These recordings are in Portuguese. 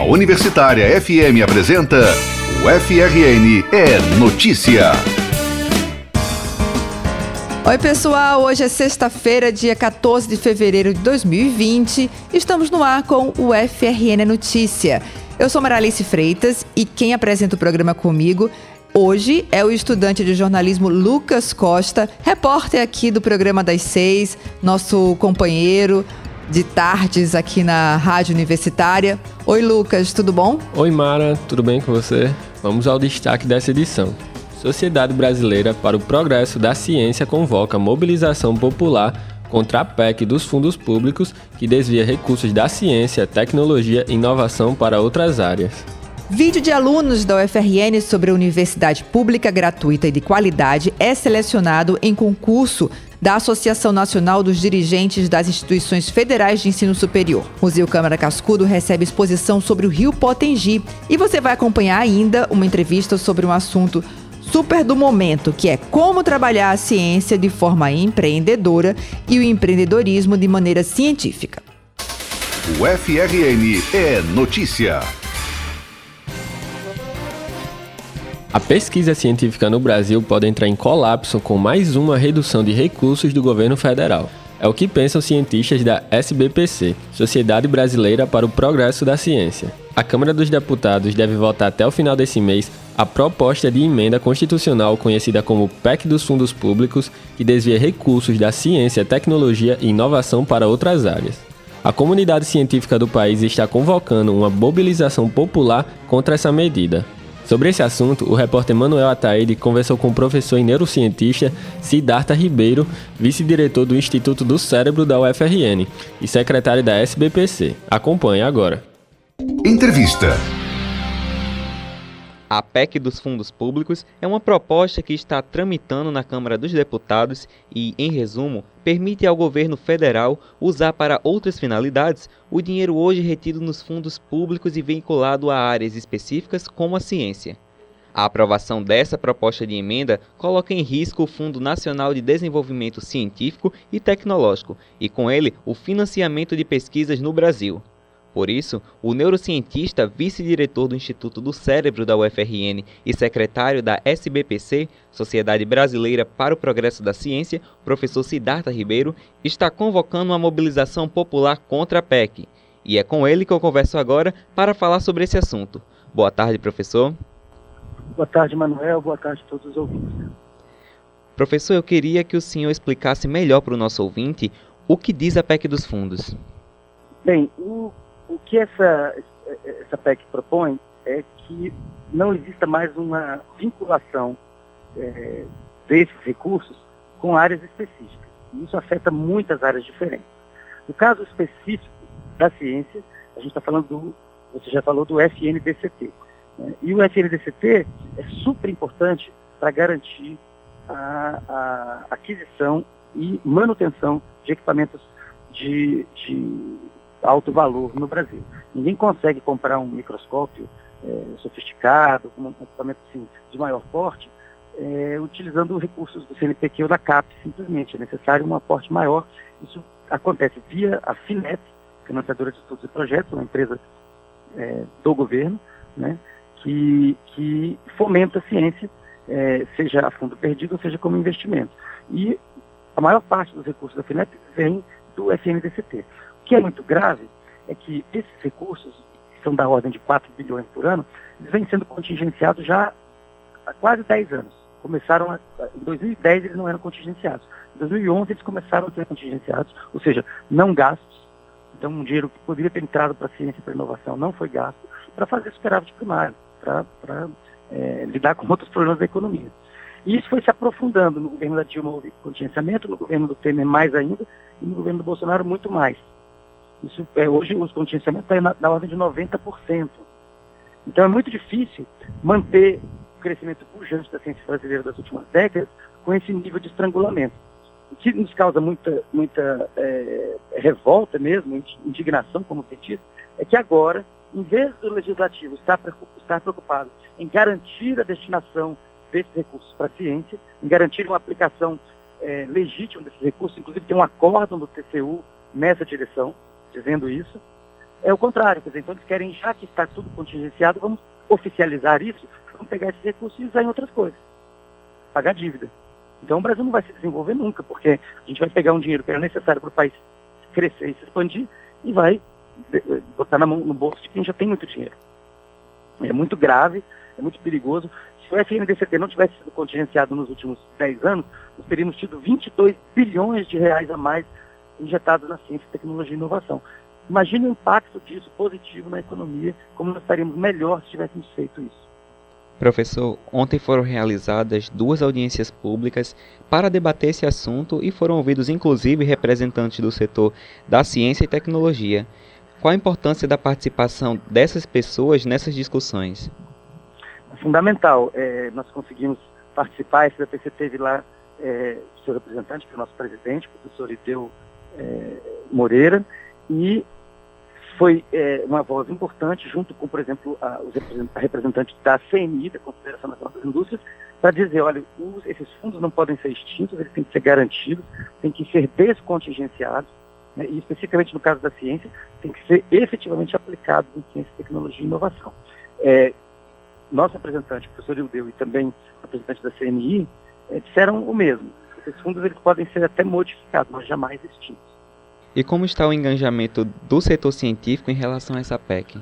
A Universitária FM apresenta o FRN é Notícia. Oi, pessoal. Hoje é sexta-feira, dia 14 de fevereiro de 2020. Estamos no ar com o FRN é Notícia. Eu sou Maralice Freitas e quem apresenta o programa comigo Hoje é o estudante de jornalismo Lucas Costa, repórter aqui do programa das seis, nosso companheiro de tardes aqui na Rádio Universitária. Oi, Lucas, tudo bom? Oi, Mara, tudo bem com você? Vamos ao destaque dessa edição. Sociedade Brasileira para o Progresso da Ciência convoca mobilização popular contra a PEC dos fundos públicos que desvia recursos da ciência, tecnologia e inovação para outras áreas. Vídeo de alunos da UFRN sobre a universidade pública gratuita e de qualidade é selecionado em concurso da Associação Nacional dos Dirigentes das Instituições Federais de Ensino Superior. Museu Câmara Cascudo recebe exposição sobre o Rio Potengi e você vai acompanhar ainda uma entrevista sobre um assunto super do momento, que é como trabalhar a ciência de forma empreendedora e o empreendedorismo de maneira científica. O FRN é notícia. A pesquisa científica no Brasil pode entrar em colapso com mais uma redução de recursos do governo federal. É o que pensam cientistas da SBPC, Sociedade Brasileira para o Progresso da Ciência. A Câmara dos Deputados deve votar até o final desse mês a proposta de emenda constitucional conhecida como PEC dos Fundos Públicos, que desvia recursos da ciência, tecnologia e inovação para outras áreas. A comunidade científica do país está convocando uma mobilização popular contra essa medida. Sobre esse assunto, o repórter Manuel Ataíde conversou com o professor e neurocientista Siddhartha Ribeiro, vice-diretor do Instituto do Cérebro da UFRN e secretário da SBPC. Acompanhe agora. Entrevista. A PEC dos fundos públicos é uma proposta que está tramitando na Câmara dos Deputados e, em resumo, permite ao governo federal usar para outras finalidades o dinheiro hoje retido nos fundos públicos e vinculado a áreas específicas como a ciência. A aprovação dessa proposta de emenda coloca em risco o Fundo Nacional de Desenvolvimento Científico e Tecnológico e, com ele, o financiamento de pesquisas no Brasil. Por isso, o neurocientista, vice-diretor do Instituto do Cérebro da UFRN e secretário da SBPC, Sociedade Brasileira para o Progresso da Ciência, professor Siddhartha Ribeiro, está convocando uma mobilização popular contra a PEC. E é com ele que eu converso agora para falar sobre esse assunto. Boa tarde, professor. Boa tarde, Manuel. Boa tarde a todos os ouvintes. Professor, eu queria que o senhor explicasse melhor para o nosso ouvinte o que diz a PEC dos fundos. Bem, o o que essa, essa PEC propõe é que não exista mais uma vinculação é, desses recursos com áreas específicas. Isso afeta muitas áreas diferentes. No caso específico da ciência, a gente está falando do, você já falou do FNDCT. Né? E o FNDCT é super importante para garantir a, a, aquisição e manutenção de equipamentos de, de alto valor no Brasil. Ninguém consegue comprar um microscópio é, sofisticado, com um equipamento assim, de maior porte, é, utilizando recursos do CNPq ou da CAP, simplesmente. É necessário um aporte maior. Isso acontece via a FINEP, financiadora de estudos e projetos, uma empresa é, do governo, né, que, que fomenta a ciência, seja a fundo perdido, ou seja como investimento. E a maior parte dos recursos da FINEP vem do FNDCT que é muito grave é que esses recursos, que são da ordem de 4 bilhões por ano, eles vêm sendo contingenciados já há quase 10 anos. Começaram a, em 2010 eles não eram contingenciados. Em 2011 eles começaram a ser contingenciados, ou seja, não gastos. Então um dinheiro que poderia ter entrado para a ciência e para a inovação não foi gasto para fazer superávit primário, para é, lidar com outros problemas da economia. E isso foi se aprofundando. No governo da Dilma houve contingenciamento, no governo do Temer mais ainda, e no governo do Bolsonaro muito mais. Isso, é, hoje os contingenciamentos estão na, na ordem de 90%. Então é muito difícil manter o crescimento pujante da ciência brasileira das últimas décadas com esse nível de estrangulamento. O que nos causa muita, muita é, revolta mesmo, indignação como petista, é que agora, em vez do legislativo estar, estar preocupado em garantir a destinação desses recursos para a ciência, em garantir uma aplicação é, legítima desses recursos, inclusive tem um acórdão do TCU nessa direção, dizendo isso, é o contrário, quer dizer, então eles querem, já que está tudo contingenciado, vamos oficializar isso, vamos pegar esses recursos e usar em outras coisas. Pagar dívida. Então o Brasil não vai se desenvolver nunca, porque a gente vai pegar um dinheiro que era necessário para o país crescer e se expandir e vai eh, botar na mão, no bolso de quem já tem muito dinheiro. É muito grave, é muito perigoso. Se o FNDCT não tivesse sido contingenciado nos últimos 10 anos, nós teríamos tido 22 bilhões de reais a mais injetados na ciência, tecnologia e inovação. Imagine o impacto disso positivo na economia, como nós estaríamos melhor se tivéssemos feito isso. Professor, ontem foram realizadas duas audiências públicas para debater esse assunto e foram ouvidos inclusive representantes do setor da ciência e tecnologia. Qual a importância da participação dessas pessoas nessas discussões? Fundamental. É, nós conseguimos participar, a SBPC teve lá é, o seu representante, que é o nosso presidente, o professor Ideu é, Moreira, e foi é, uma voz importante, junto com, por exemplo, a, os representantes da CNI, da Confederação Nacional das Indústrias, para dizer, olha, os, esses fundos não podem ser extintos, eles têm que ser garantidos, têm que ser descontingenciados, né, e especificamente no caso da ciência, tem que ser efetivamente aplicado em ciência, tecnologia e inovação. É, nosso representante, o professor Ildeu, e também o representante da CNI, é, disseram o mesmo. Esses fundos eles podem ser até modificados, mas jamais extintos. E como está o engajamento do setor científico em relação a essa PEC?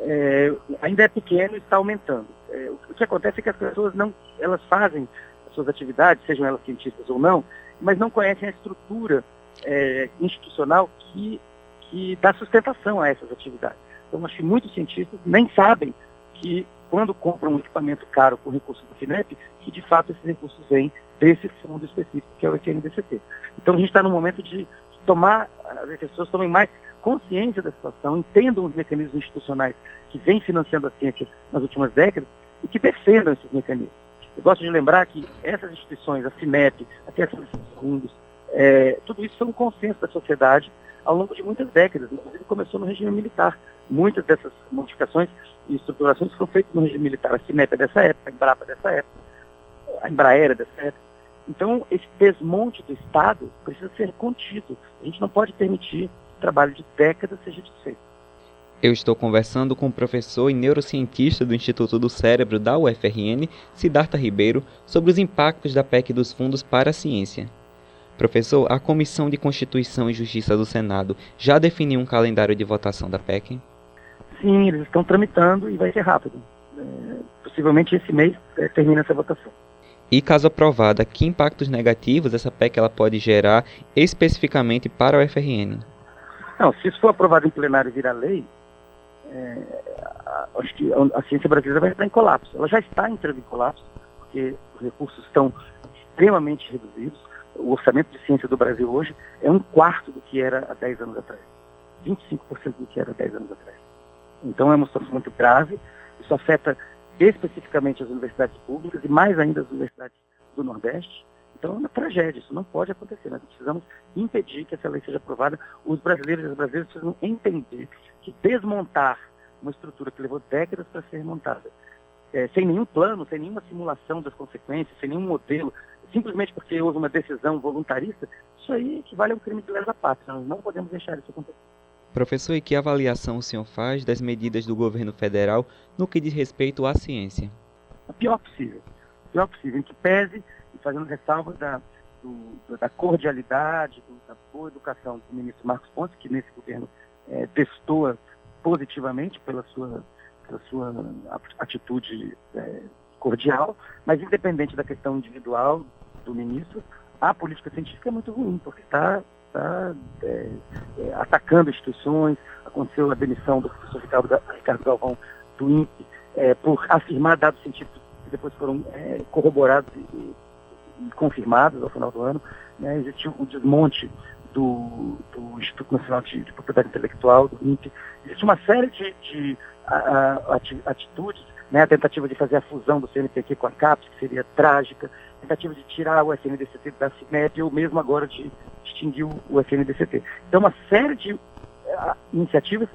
É, ainda é pequeno e está aumentando. É, o que acontece é que as pessoas não, elas fazem as suas atividades, sejam elas cientistas ou não, mas não conhecem a estrutura é, institucional que, que dá sustentação a essas atividades. Então, acho que muitos cientistas nem sabem que quando compram um equipamento caro com recurso do FINEP, que de fato esses recursos vêm desse fundo específico, que é o FNDCT. Então, a gente está no momento de tomar, as pessoas tomem mais consciência da situação, entendam os mecanismos institucionais que vêm financiando a ciência nas últimas décadas e que defendam esses mecanismos. Eu gosto de lembrar que essas instituições, a CIMEP, a desses fundos, é, tudo isso foi um consenso da sociedade ao longo de muitas décadas, inclusive começou no regime militar. Muitas dessas modificações e estruturações foram feitas no regime militar. A CIMEP é dessa época, a Embrapa é dessa época, a Embraer é dessa época. Então, esse desmonte do Estado precisa ser contido. A gente não pode permitir que o trabalho de décadas seja desfeito. Eu estou conversando com o professor e neurocientista do Instituto do Cérebro da UFRN, Siddhartha Ribeiro, sobre os impactos da PEC dos fundos para a ciência. Professor, a Comissão de Constituição e Justiça do Senado já definiu um calendário de votação da PEC? Sim, eles estão tramitando e vai ser rápido. É, possivelmente esse mês é, termina essa votação. E caso aprovada, que impactos negativos essa PEC ela pode gerar especificamente para o FRN? Não, se isso for aprovado em plenário e virar lei, é, acho que a ciência brasileira vai entrar em colapso. Ela já está entrando em colapso, porque os recursos estão extremamente reduzidos. O orçamento de ciência do Brasil hoje é um quarto do que era há 10 anos atrás. 25% do que era há 10 anos atrás. Então é uma situação muito grave. Isso afeta especificamente as universidades públicas e mais ainda as universidades do Nordeste. Então é uma tragédia, isso não pode acontecer. Nós precisamos impedir que essa lei seja aprovada. Os brasileiros e as brasileiras precisam entender que desmontar uma estrutura que levou décadas para ser montada, é, sem nenhum plano, sem nenhuma simulação das consequências, sem nenhum modelo, simplesmente porque houve uma decisão voluntarista, isso aí equivale a um crime de lesa pátria. Nós não podemos deixar isso acontecer. Professor, e que avaliação o senhor faz das medidas do governo federal no que diz respeito à ciência? A pior possível. A pior possível, em que pese, fazendo ressalva da, do, da cordialidade, da boa educação do ministro Marcos Pontes, que nesse governo é, testou positivamente pela sua, pela sua atitude é, cordial, mas independente da questão individual do ministro, a política científica é muito ruim, porque está tá, é, é, atacando instituições. Aconteceu a demissão do professor Ricardo, Ricardo Galvão do INPE é, por afirmar dados científicos que depois foram é, corroborados e, e, confirmados ao final do ano. Né? Existiu o desmonte do, do Instituto Nacional de, de, Propriedade Intelectual, do INPE. Existe uma série de, de a, a, atitudes, né? a tentativa de fazer a fusão do CNPq com a CAPES, que seria trágica, tentativa de tirar o FNDCT da CIMED ou mesmo agora de extinguir o FNDCT. Então, uma série de uh, iniciativas,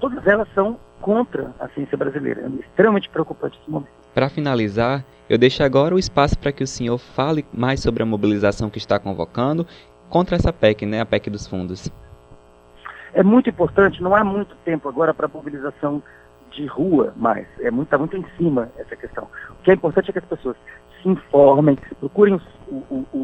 todas elas são contra a ciência brasileira. É extremamente preocupante esse momento. Para finalizar, eu deixo agora o espaço para que o senhor fale mais sobre a mobilização que está convocando contra essa PEC, né, a PEC dos fundos. É muito importante, não há muito tempo agora para mobilização de rua mais, é muito, está muito em cima essa questão. O que é importante é que as pessoas se informem, procurem o, o, o,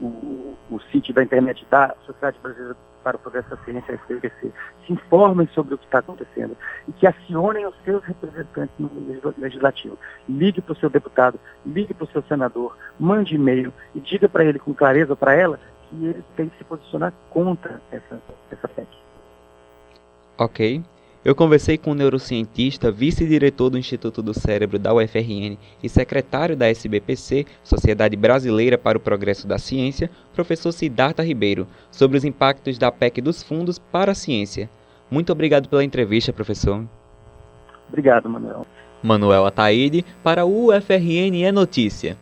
o, o sítio da internet da Sociedade Brasileira para o Progresso da Ciência, SPVC, se informem sobre o que está acontecendo e que acionem os seus representantes no legislativo. Ligue para o seu deputado, ligue para o seu senador, mande e-mail e diga para ele com clareza, para ela, que ele tem que se posicionar contra essa, essa PEC. Ok. Eu conversei com o neurocientista, vice-diretor do Instituto do Cérebro da UFRN e secretário da SBPC, Sociedade Brasileira para o Progresso da Ciência, professor Siddhartha Ribeiro, sobre os impactos da PEC dos fundos para a ciência. Muito obrigado pela entrevista, professor. Obrigado, Manuel. Manuel Ataíde, para o UFRN é Notícia.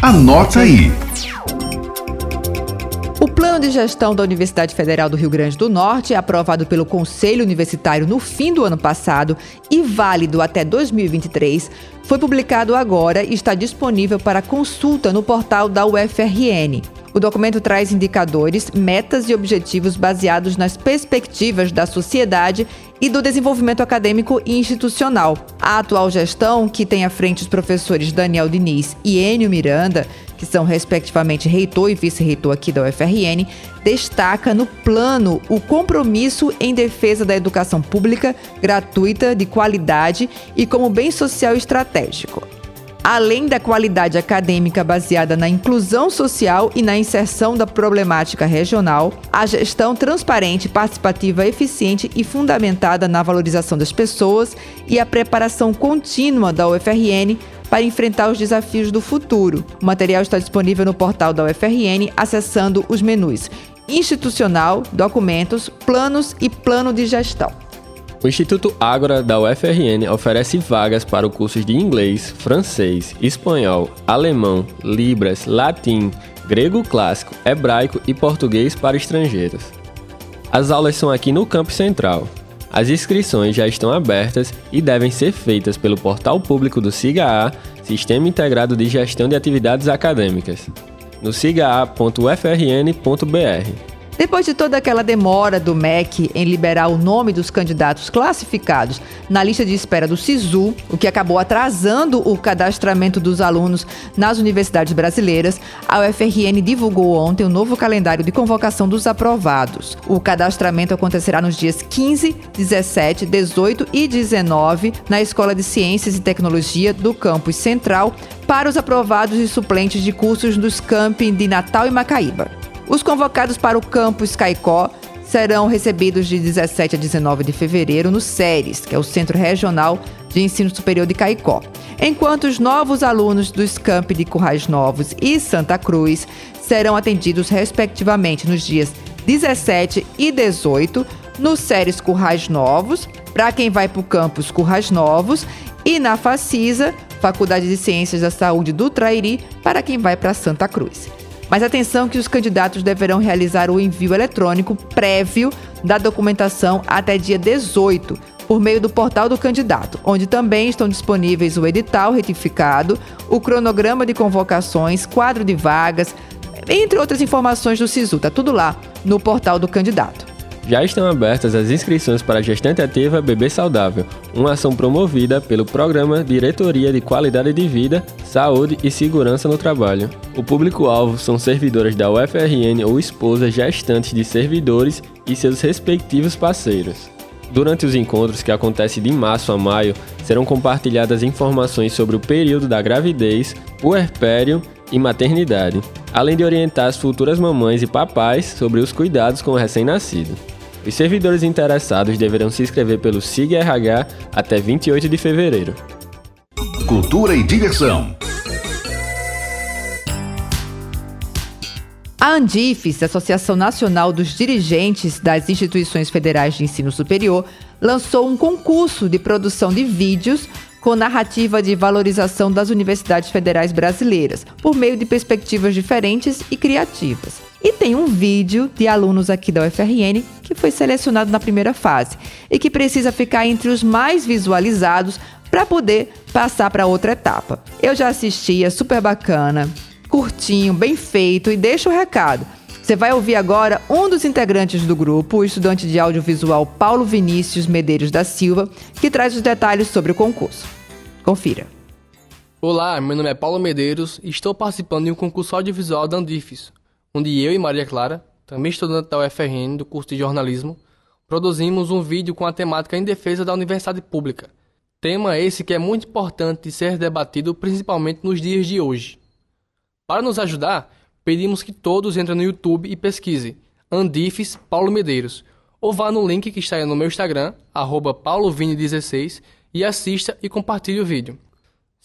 Anota aí. Plano de gestão da Universidade Federal do Rio Grande do Norte, aprovado pelo Conselho Universitário no fim do ano passado e válido até 2023, foi publicado agora e está disponível para consulta no portal da UFRN. O documento traz indicadores, metas e objetivos baseados nas perspectivas da sociedade e do desenvolvimento acadêmico e institucional. A atual gestão, que tem à frente os professores Daniel Diniz e Enio Miranda, que são respectivamente reitor e vice-reitor aqui da UFRN, destaca no plano o compromisso em defesa da educação pública, gratuita, de qualidade e como bem social estratégico. Além da qualidade acadêmica baseada na inclusão social e na inserção da problemática regional, a gestão transparente, participativa, eficiente e fundamentada na valorização das pessoas e a preparação contínua da UFRN para enfrentar os desafios do futuro. O material está disponível no portal da UFRN, acessando os menus Institucional, Documentos, Planos e Plano de Gestão. O Instituto Ágora da UFRN oferece vagas para os cursos de inglês, francês, espanhol, alemão, libras, latim, grego clássico, hebraico e português para estrangeiros. As aulas são aqui no Campo Central. As inscrições já estão abertas e devem ser feitas pelo portal público do SIGA-A, Sistema Integrado de Gestão de Atividades Acadêmicas, no sigaa.ufrn.br. Depois de toda aquela demora do MEC em liberar o nome dos candidatos classificados na lista de espera do SISU, o que acabou atrasando o cadastramento dos alunos nas universidades brasileiras, a UFRN divulgou ontem o um novo calendário de convocação dos aprovados. O cadastramento acontecerá nos dias 15, 17, 18 e 19 na Escola de Ciências e Tecnologia do Campus Central para os aprovados e suplentes de cursos dos campi de Natal e Macaíba. Os convocados para o campus Caicó serão recebidos de 17 a 19 de fevereiro no SERES, que é o Centro Regional de Ensino Superior de Caicó. Enquanto os novos alunos dos campi de Currais Novos e Santa Cruz serão atendidos respectivamente nos dias 17 e 18 no SERES Currais Novos, para quem vai para o campus Currais Novos, e na FACISA, Faculdade de Ciências da Saúde do Trairi, para quem vai para Santa Cruz. Mas atenção que os candidatos deverão realizar o envio eletrônico prévio da documentação até dia 18, por meio do portal do candidato, onde também estão disponíveis o edital retificado, o cronograma de convocações, quadro de vagas, entre outras informações do SISU. Tá tudo lá no portal do candidato. Já estão abertas as inscrições para a gestante ativa Bebê Saudável, uma ação promovida pelo programa Diretoria de Qualidade de Vida, Saúde e Segurança no Trabalho. O público-alvo são servidoras da UFRN ou esposas gestantes de servidores e seus respectivos parceiros. Durante os encontros, que acontecem de março a maio, serão compartilhadas informações sobre o período da gravidez, puerpério e maternidade, além de orientar as futuras mamães e papais sobre os cuidados com o recém-nascido. Os servidores interessados deverão se inscrever pelo SIG-RH até 28 de fevereiro. Cultura e diversão. A Andifes, Associação Nacional dos Dirigentes das Instituições Federais de Ensino Superior, lançou um concurso de produção de vídeos com narrativa de valorização das universidades federais brasileiras, por meio de perspectivas diferentes e criativas. E tem um vídeo de alunos aqui da UFRN que foi selecionado na primeira fase e que precisa ficar entre os mais visualizados para poder passar para outra etapa. Eu já assisti, é super bacana, curtinho, bem feito e deixa o recado. Você vai ouvir agora um dos integrantes do grupo, o estudante de audiovisual Paulo Vinícius Medeiros da Silva, que traz os detalhes sobre o concurso. Confira. Olá, meu nome é Paulo Medeiros e estou participando de um concurso audiovisual da Andifes, onde eu e Maria Clara, também estudante da UFRN do curso de jornalismo, produzimos um vídeo com a temática em defesa da universidade pública. Tema esse que é muito importante ser debatido principalmente nos dias de hoje. Para nos ajudar, pedimos que todos entrem no YouTube e pesquisem Andifes Paulo Medeiros, ou vá no link que está aí no meu Instagram, paulovini16, e assista e compartilhe o vídeo.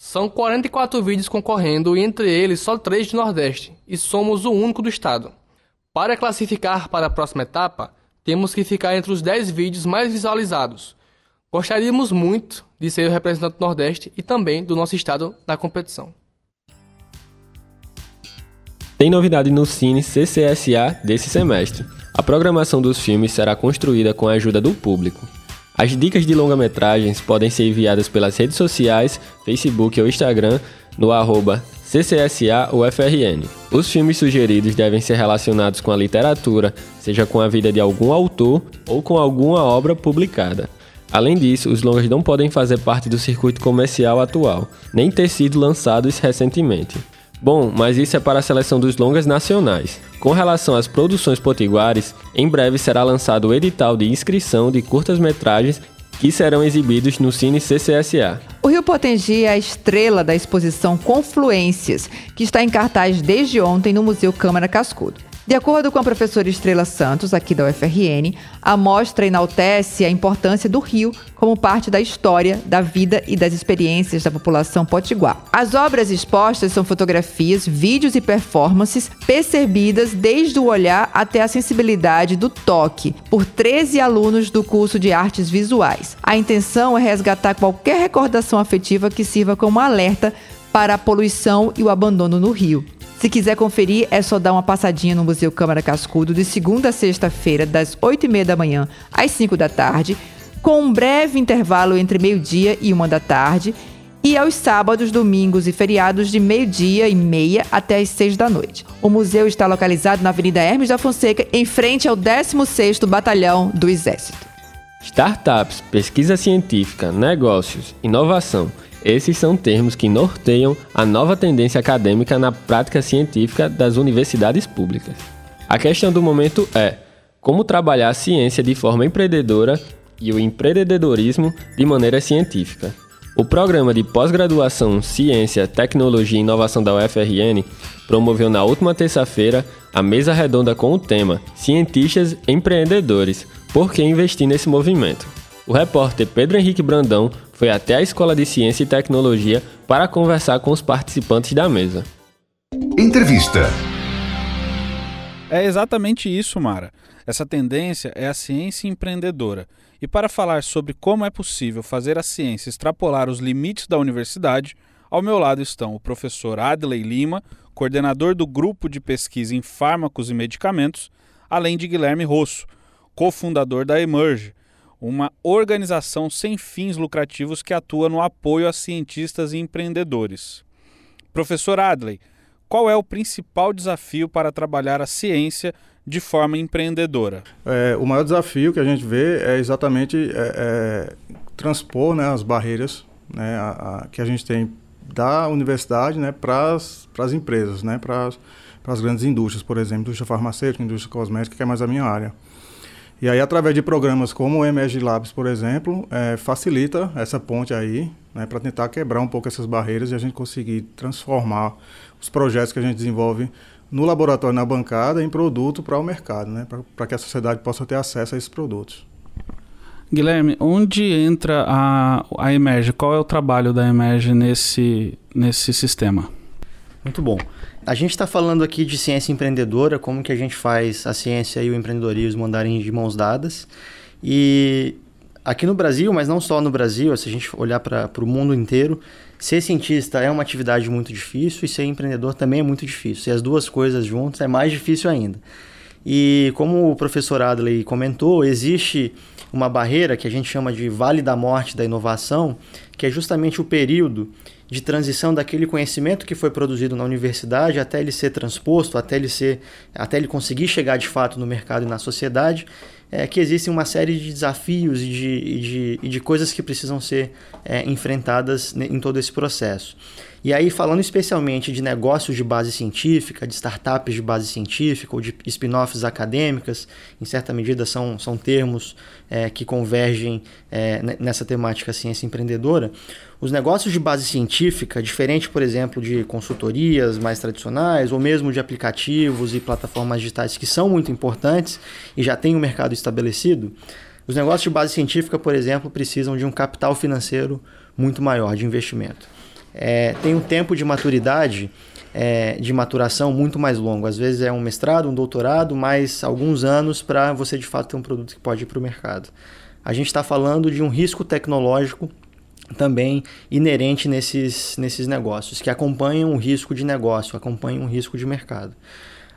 São 44 vídeos concorrendo e entre eles só 3 do Nordeste, e somos o único do estado. Para classificar para a próxima etapa, temos que ficar entre os 10 vídeos mais visualizados. Gostaríamos muito de ser o representante do Nordeste e também do nosso estado na competição. Tem novidade no Cine CCSA desse semestre. A programação dos filmes será construída com a ajuda do público. As dicas de longa-metragens podem ser enviadas pelas redes sociais, Facebook ou Instagram no arroba CCSA-UFRN. Os filmes sugeridos devem ser relacionados com a literatura, seja com a vida de algum autor ou com alguma obra publicada. Além disso, os longas não podem fazer parte do circuito comercial atual, nem ter sido lançados recentemente. Bom, mas isso é para a seleção dos longas nacionais. Com relação às produções potiguares, em breve será lançado o edital de inscrição de curtas-metragens que serão exibidos no Cine CCSA. O Rio Potengi é a estrela da exposição Confluências, que está em cartaz desde ontem no Museu Câmara Cascudo. De acordo com a professora Estrela Santos, aqui da UFRN, a mostra enaltece a importância do rio como parte da história, da vida e das experiências da população potiguar. As obras expostas são fotografias, vídeos e performances percebidas desde o olhar até a sensibilidade do toque, por 13 alunos do curso de artes visuais. A intenção é resgatar qualquer recordação afetiva que sirva como alerta para a poluição e o abandono no rio. Se quiser conferir, é só dar uma passadinha no Museu Câmara Cascudo de segunda a sexta-feira, das 8 e meia da manhã às 5 da tarde, com um breve intervalo entre meio-dia e uma da tarde, e aos sábados, domingos e feriados de meio-dia e meia até as 6 da noite. O museu está localizado na Avenida Hermes da Fonseca, em frente ao 16º Batalhão do Exército. Startups, pesquisa científica, negócios, inovação esses são termos que norteiam a nova tendência acadêmica na prática científica das universidades públicas. A questão do momento é como trabalhar a ciência de forma empreendedora e o empreendedorismo de maneira científica. O programa de pós-graduação Ciência, Tecnologia e Inovação da UFRN promoveu na última terça-feira a mesa redonda com o tema Cientistas Empreendedores. Por que investir nesse movimento? O repórter Pedro Henrique Brandão foi até a Escola de Ciência e Tecnologia para conversar com os participantes da mesa. Entrevista. É exatamente isso, Mara. Essa tendência é a ciência empreendedora. E para falar sobre como é possível fazer a ciência extrapolar os limites da universidade, ao meu lado estão o professor Adley Lima, coordenador do grupo de pesquisa em fármacos e medicamentos, além de Guilherme Rosso, cofundador da Emerge, uma organização sem fins lucrativos que atua no apoio a cientistas e empreendedores. Professor Adley, qual é o principal desafio para trabalhar a ciência de forma empreendedora? É, o maior desafio que a gente vê é exatamente é, é, transpor né, as barreiras né, a, a, que a gente tem da universidade né, para as empresas, né, para as grandes indústrias, por exemplo, indústria farmacêutica, indústria cosmética, que é mais a minha área. E aí, através de programas como o Emerge Labs, por exemplo, é, facilita essa ponte aí, né, para tentar quebrar um pouco essas barreiras e a gente conseguir transformar os projetos que a gente desenvolve no laboratório, na bancada, em produto para o mercado, né, para que a sociedade possa ter acesso a esses produtos. Guilherme, onde entra a, a Emerge? Qual é o trabalho da Emerge nesse, nesse sistema? Muito bom. A gente está falando aqui de ciência empreendedora, como que a gente faz a ciência e o empreendedorismo andarem de mãos dadas. E aqui no Brasil, mas não só no Brasil, se a gente olhar para o mundo inteiro, ser cientista é uma atividade muito difícil e ser empreendedor também é muito difícil. E as duas coisas juntas é mais difícil ainda. E como o professor Adley comentou, existe uma barreira que a gente chama de Vale da Morte da Inovação, que é justamente o período de transição daquele conhecimento que foi produzido na universidade até ele ser transposto, até ele ser, até ele conseguir chegar de fato no mercado e na sociedade, é que existem uma série de desafios e de, e de, e de coisas que precisam ser é, enfrentadas em todo esse processo. E aí, falando especialmente de negócios de base científica, de startups de base científica ou de spin-offs acadêmicas, em certa medida são, são termos é, que convergem é, nessa temática ciência empreendedora. Os negócios de base científica, diferente, por exemplo, de consultorias mais tradicionais, ou mesmo de aplicativos e plataformas digitais que são muito importantes e já têm um mercado estabelecido, os negócios de base científica, por exemplo, precisam de um capital financeiro muito maior de investimento é, tem um tempo de maturidade, é, de maturação muito mais longo. Às vezes é um mestrado, um doutorado, mais alguns anos para você de fato ter um produto que pode ir para o mercado. A gente está falando de um risco tecnológico também inerente nesses, nesses negócios, que acompanham o risco de negócio, acompanham o risco de mercado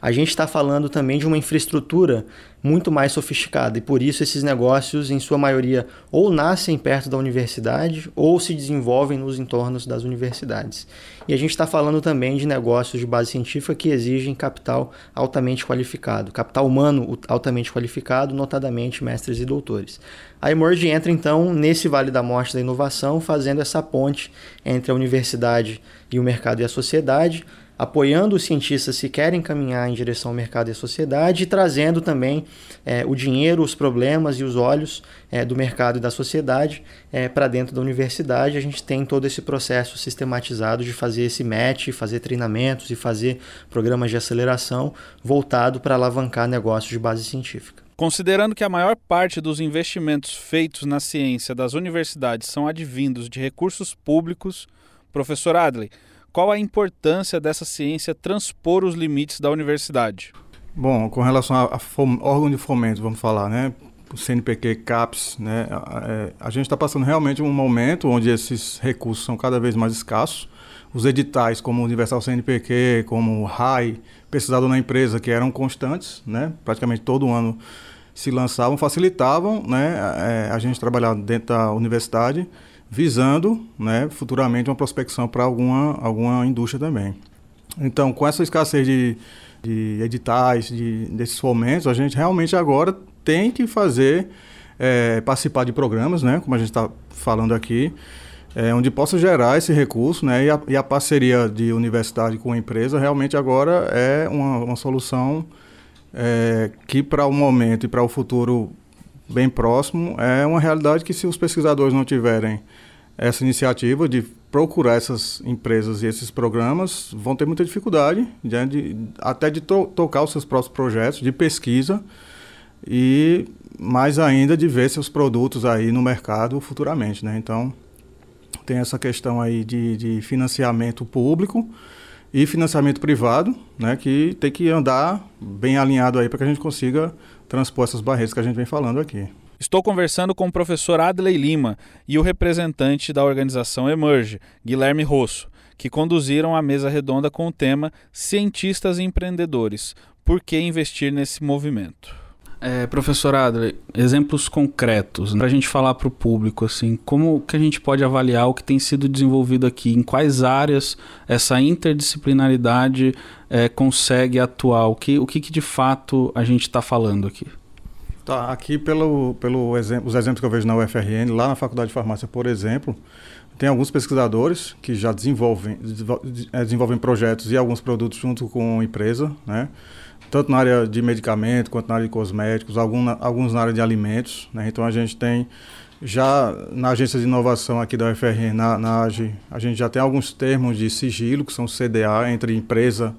a gente está falando também de uma infraestrutura muito mais sofisticada e por isso esses negócios, em sua maioria, ou nascem perto da universidade ou se desenvolvem nos entornos das universidades. E a gente está falando também de negócios de base científica que exigem capital altamente qualificado, capital humano altamente qualificado, notadamente mestres e doutores. A Emerge entra então nesse Vale da Morte da inovação, fazendo essa ponte entre a universidade e o mercado e a sociedade apoiando os cientistas que querem caminhar em direção ao mercado e à sociedade e trazendo também é, o dinheiro, os problemas e os olhos é, do mercado e da sociedade é, para dentro da universidade. A gente tem todo esse processo sistematizado de fazer esse match, fazer treinamentos e fazer programas de aceleração voltado para alavancar negócios de base científica. Considerando que a maior parte dos investimentos feitos na ciência das universidades são advindos de recursos públicos, professor Adley, qual a importância dessa ciência transpor os limites da universidade? Bom, com relação a, a órgão de fomento, vamos falar, né? O CNPq, CAPES, né? A, é, a gente está passando realmente um momento onde esses recursos são cada vez mais escassos. Os editais, como o Universal CNPq, como o RAI, Pesquisador na Empresa, que eram constantes, né? Praticamente todo ano se lançavam, facilitavam, né? É, a gente trabalhar dentro da universidade visando né, futuramente uma prospecção para alguma, alguma indústria também. Então, com essa escassez de, de editais, de, desses fomentos, a gente realmente agora tem que fazer, é, participar de programas, né, como a gente está falando aqui, é, onde possa gerar esse recurso, né, e a, e a, parceria de universidade com a empresa realmente agora é uma, uma solução é, que para o momento e para o futuro bem próximo é uma realidade que se os pesquisadores não tiverem essa iniciativa de procurar essas empresas e esses programas vão ter muita dificuldade de, de até de to tocar os seus próprios projetos de pesquisa e mais ainda de ver seus produtos aí no mercado futuramente, né? Então tem essa questão aí de, de financiamento público e financiamento privado, né? Que tem que andar bem alinhado aí para que a gente consiga transpor essas barreiras que a gente vem falando aqui. Estou conversando com o professor Adley Lima e o representante da organização Emerge, Guilherme Rosso, que conduziram a mesa redonda com o tema Cientistas e Empreendedores. Por que investir nesse movimento? É, professor Adley, exemplos concretos né? para a gente falar para o público assim, como que a gente pode avaliar o que tem sido desenvolvido aqui, em quais áreas essa interdisciplinaridade é, consegue atuar, o que, o que, que de fato a gente está falando aqui? Tá, aqui pelo, pelo exemplo, os exemplos que eu vejo na UFRN, lá na Faculdade de Farmácia, por exemplo, tem alguns pesquisadores que já desenvolvem, é, desenvolvem projetos e alguns produtos junto com a empresa, né? tanto na área de medicamento quanto na área de cosméticos, algum, alguns na área de alimentos. Né? Então a gente tem já na agência de inovação aqui da UFRN, na, na AGE, a gente já tem alguns termos de sigilo, que são CDA, entre empresa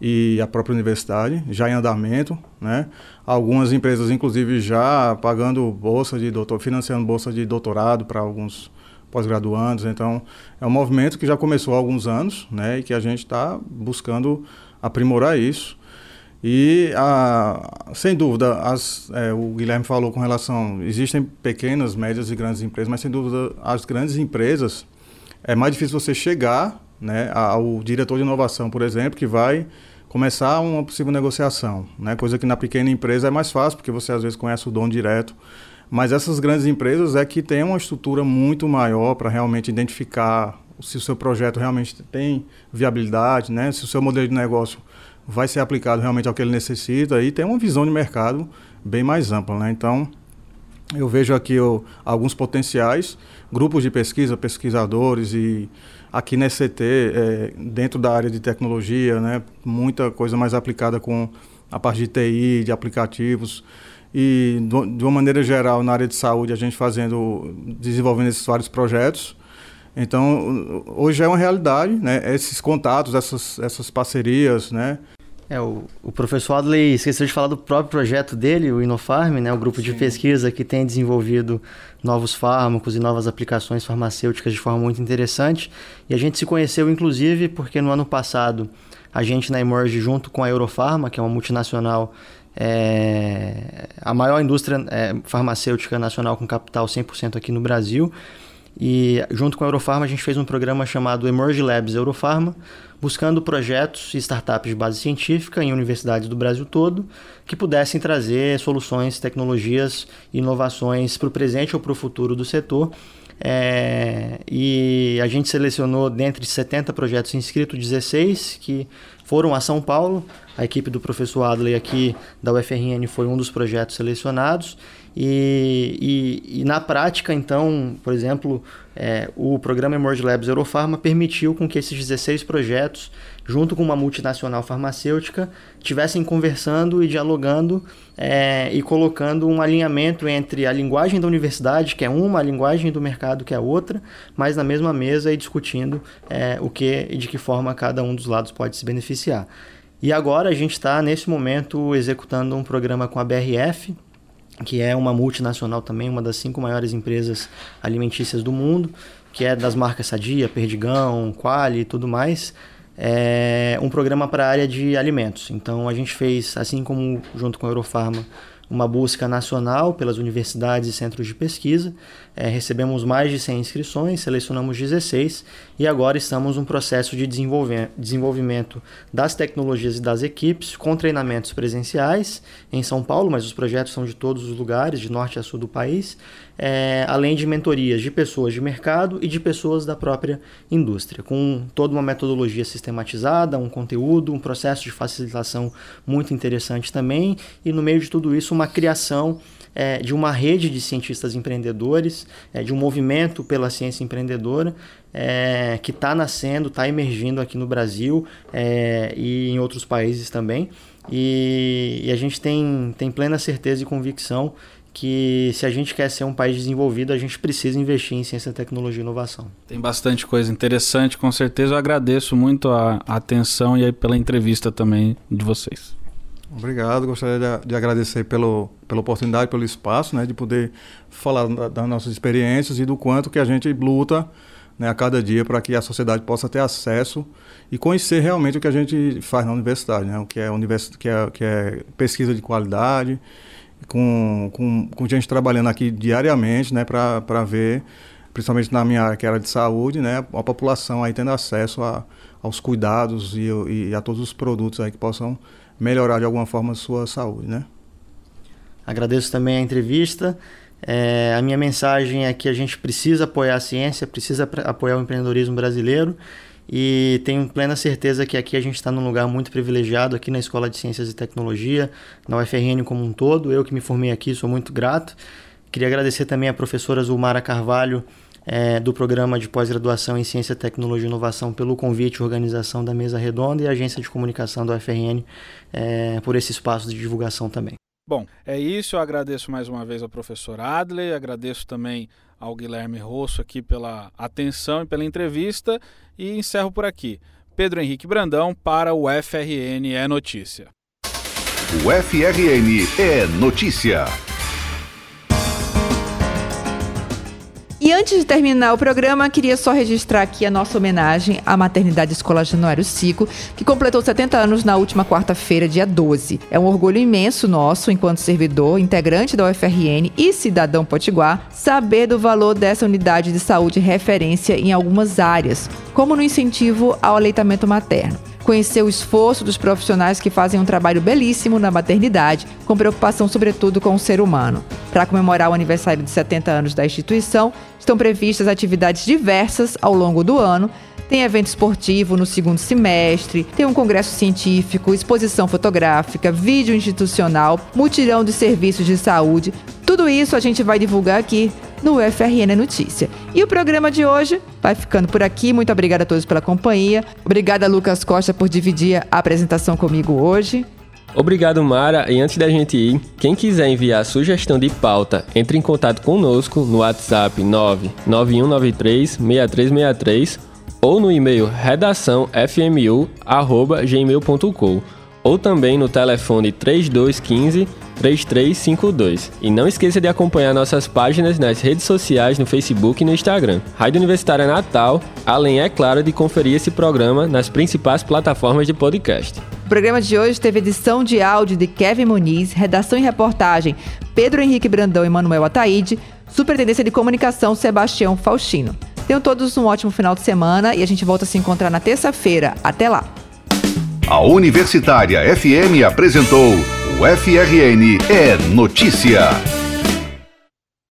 e a própria universidade, já em andamento, né? Algumas empresas, inclusive, já pagando bolsa de doutor, financiando bolsa de doutorado para alguns pós-graduandos. Então, é um movimento que já começou há alguns anos, né? E que a gente está buscando aprimorar isso. E, a, sem dúvida, as, é, o Guilherme falou com relação. Existem pequenas, médias e grandes empresas, mas sem dúvida, as grandes empresas é mais difícil você chegar né, ao diretor de inovação, por exemplo, que vai começar uma possível negociação, né? Coisa que na pequena empresa é mais fácil, porque você às vezes conhece o dono direto. Mas essas grandes empresas é que tem uma estrutura muito maior para realmente identificar se o seu projeto realmente tem viabilidade, né? Se o seu modelo de negócio vai ser aplicado realmente ao que ele necessita e tem uma visão de mercado bem mais ampla, né? Então, eu vejo aqui alguns potenciais, grupos de pesquisa, pesquisadores e aqui na ECT, é, dentro da área de tecnologia, né, muita coisa mais aplicada com a parte de TI, de aplicativos e de uma maneira geral na área de saúde a gente fazendo, desenvolvendo esses vários projetos. Então hoje é uma realidade, né, esses contatos, essas, essas parcerias, né, é, o, o professor Adley esqueceu de falar do próprio projeto dele, o Inofarm, né, o grupo de pesquisa que tem desenvolvido novos fármacos e novas aplicações farmacêuticas de forma muito interessante. E a gente se conheceu, inclusive, porque no ano passado a gente na Emerge, junto com a Eurofarma, que é uma multinacional, é, a maior indústria é, farmacêutica nacional com capital 100% aqui no Brasil, e junto com a Eurofarma a gente fez um programa chamado Emerge Labs Eurofarma, buscando projetos e startups de base científica em universidades do Brasil todo que pudessem trazer soluções, tecnologias, inovações para o presente ou para o futuro do setor. É, e a gente selecionou dentre 70 projetos inscritos 16 que foram a São Paulo. A equipe do professor Adley aqui da UFRN foi um dos projetos selecionados. E, e, e, na prática, então, por exemplo, é, o programa Emerge Labs Eurofarma permitiu com que esses 16 projetos, junto com uma multinacional farmacêutica, tivessem conversando e dialogando é, e colocando um alinhamento entre a linguagem da universidade, que é uma, a linguagem do mercado, que é outra, mas na mesma mesa e discutindo é, o que e de que forma cada um dos lados pode se beneficiar. E agora a gente está, nesse momento, executando um programa com a BRF, que é uma multinacional também, uma das cinco maiores empresas alimentícias do mundo, que é das marcas Sadia, Perdigão, Quali e tudo mais, é um programa para a área de alimentos. Então a gente fez, assim como junto com a Eurofarma, uma busca nacional pelas universidades e centros de pesquisa. É, recebemos mais de 100 inscrições, selecionamos 16 e agora estamos num processo de desenvolvimento das tecnologias e das equipes com treinamentos presenciais em São Paulo, mas os projetos são de todos os lugares, de norte a sul do país, é, além de mentorias de pessoas de mercado e de pessoas da própria indústria, com toda uma metodologia sistematizada, um conteúdo, um processo de facilitação muito interessante também, e no meio de tudo isso, uma criação é, de uma rede de cientistas empreendedores, é, de um movimento pela ciência empreendedora é, que está nascendo, está emergindo aqui no Brasil é, e em outros países também. E, e, a gente tem, tem plena certeza e convicção que se a gente quer ser um país desenvolvido, a gente precisa investir em ciência, tecnologia e inovação. Tem bastante coisa interessante, com certeza. Eu agradeço muito a, a atenção e pela entrevista também de vocês. Obrigado, gostaria de, de, agradecer pelo, pela oportunidade, pelo espaço, né, de poder falar da, das nossas experiências e do quanto que a gente luta né, a cada dia para que a sociedade possa ter acesso e conhecer realmente o que a gente faz na universidade, né, o que é, univers, que é, que é pesquisa de qualidade, com, com, com gente trabalhando aqui diariamente né, para ver, principalmente na minha área que era de saúde, né, a população aí tendo acesso a, aos cuidados e, e a todos os produtos aí que possam melhorar de alguma forma a sua saúde, né? Agradeço também a entrevista. É, a minha mensagem é que a gente precisa apoiar a ciência, precisa apoiar o empreendedorismo brasileiro e tenho plena certeza que aqui a gente está num lugar muito privilegiado, aqui na Escola de Ciências e Tecnologia, na UFRN como um todo. Eu que me formei aqui sou muito grato. Queria agradecer também a professora Zulmara Carvalho, é, do programa de pós-graduação em Ciência, Tecnologia e Inovação pelo convite e organização da Mesa Redonda e a Agência de Comunicação da UFRN é, por esse espaço de divulgação também. Bom, é isso. Eu agradeço mais uma vez ao professor Adley, agradeço também ao Guilherme Rosso aqui pela atenção e pela entrevista e encerro por aqui. Pedro Henrique Brandão para o FRN é Notícia. O FRN é Notícia. E antes de terminar o programa, queria só registrar aqui a nossa homenagem à Maternidade Escolar Januário Cico, que completou 70 anos na última quarta-feira, dia 12. É um orgulho imenso nosso, enquanto servidor, integrante da UFRN e cidadão potiguar, saber do valor dessa unidade de saúde referência em algumas áreas, como no incentivo ao aleitamento materno. Conhecer o esforço dos profissionais que fazem um trabalho belíssimo na maternidade, com preocupação sobretudo com o ser humano. Para comemorar o aniversário de 70 anos da instituição, estão previstas atividades diversas ao longo do ano, tem evento esportivo no segundo semestre, tem um congresso científico, exposição fotográfica, vídeo institucional, mutirão de serviços de saúde. Tudo isso a gente vai divulgar aqui no UFRN Notícia. E o programa de hoje vai ficando por aqui. Muito obrigada a todos pela companhia. Obrigada, Lucas Costa, por dividir a apresentação comigo hoje. Obrigado, Mara. E antes da gente ir, quem quiser enviar sugestão de pauta, entre em contato conosco no WhatsApp 99193 6363 ou no e-mail redaçãofmu@gmail.com ou também no telefone 3215 3352. E não esqueça de acompanhar nossas páginas nas redes sociais no Facebook e no Instagram. Rádio Universitária Natal, além, é claro, de conferir esse programa nas principais plataformas de podcast. O programa de hoje teve edição de áudio de Kevin Muniz, redação e reportagem Pedro Henrique Brandão e Manuel Ataíde, superintendência de comunicação Sebastião Faustino. Tenham todos um ótimo final de semana e a gente volta a se encontrar na terça-feira. Até lá! A Universitária FM apresentou o FRN é Notícia.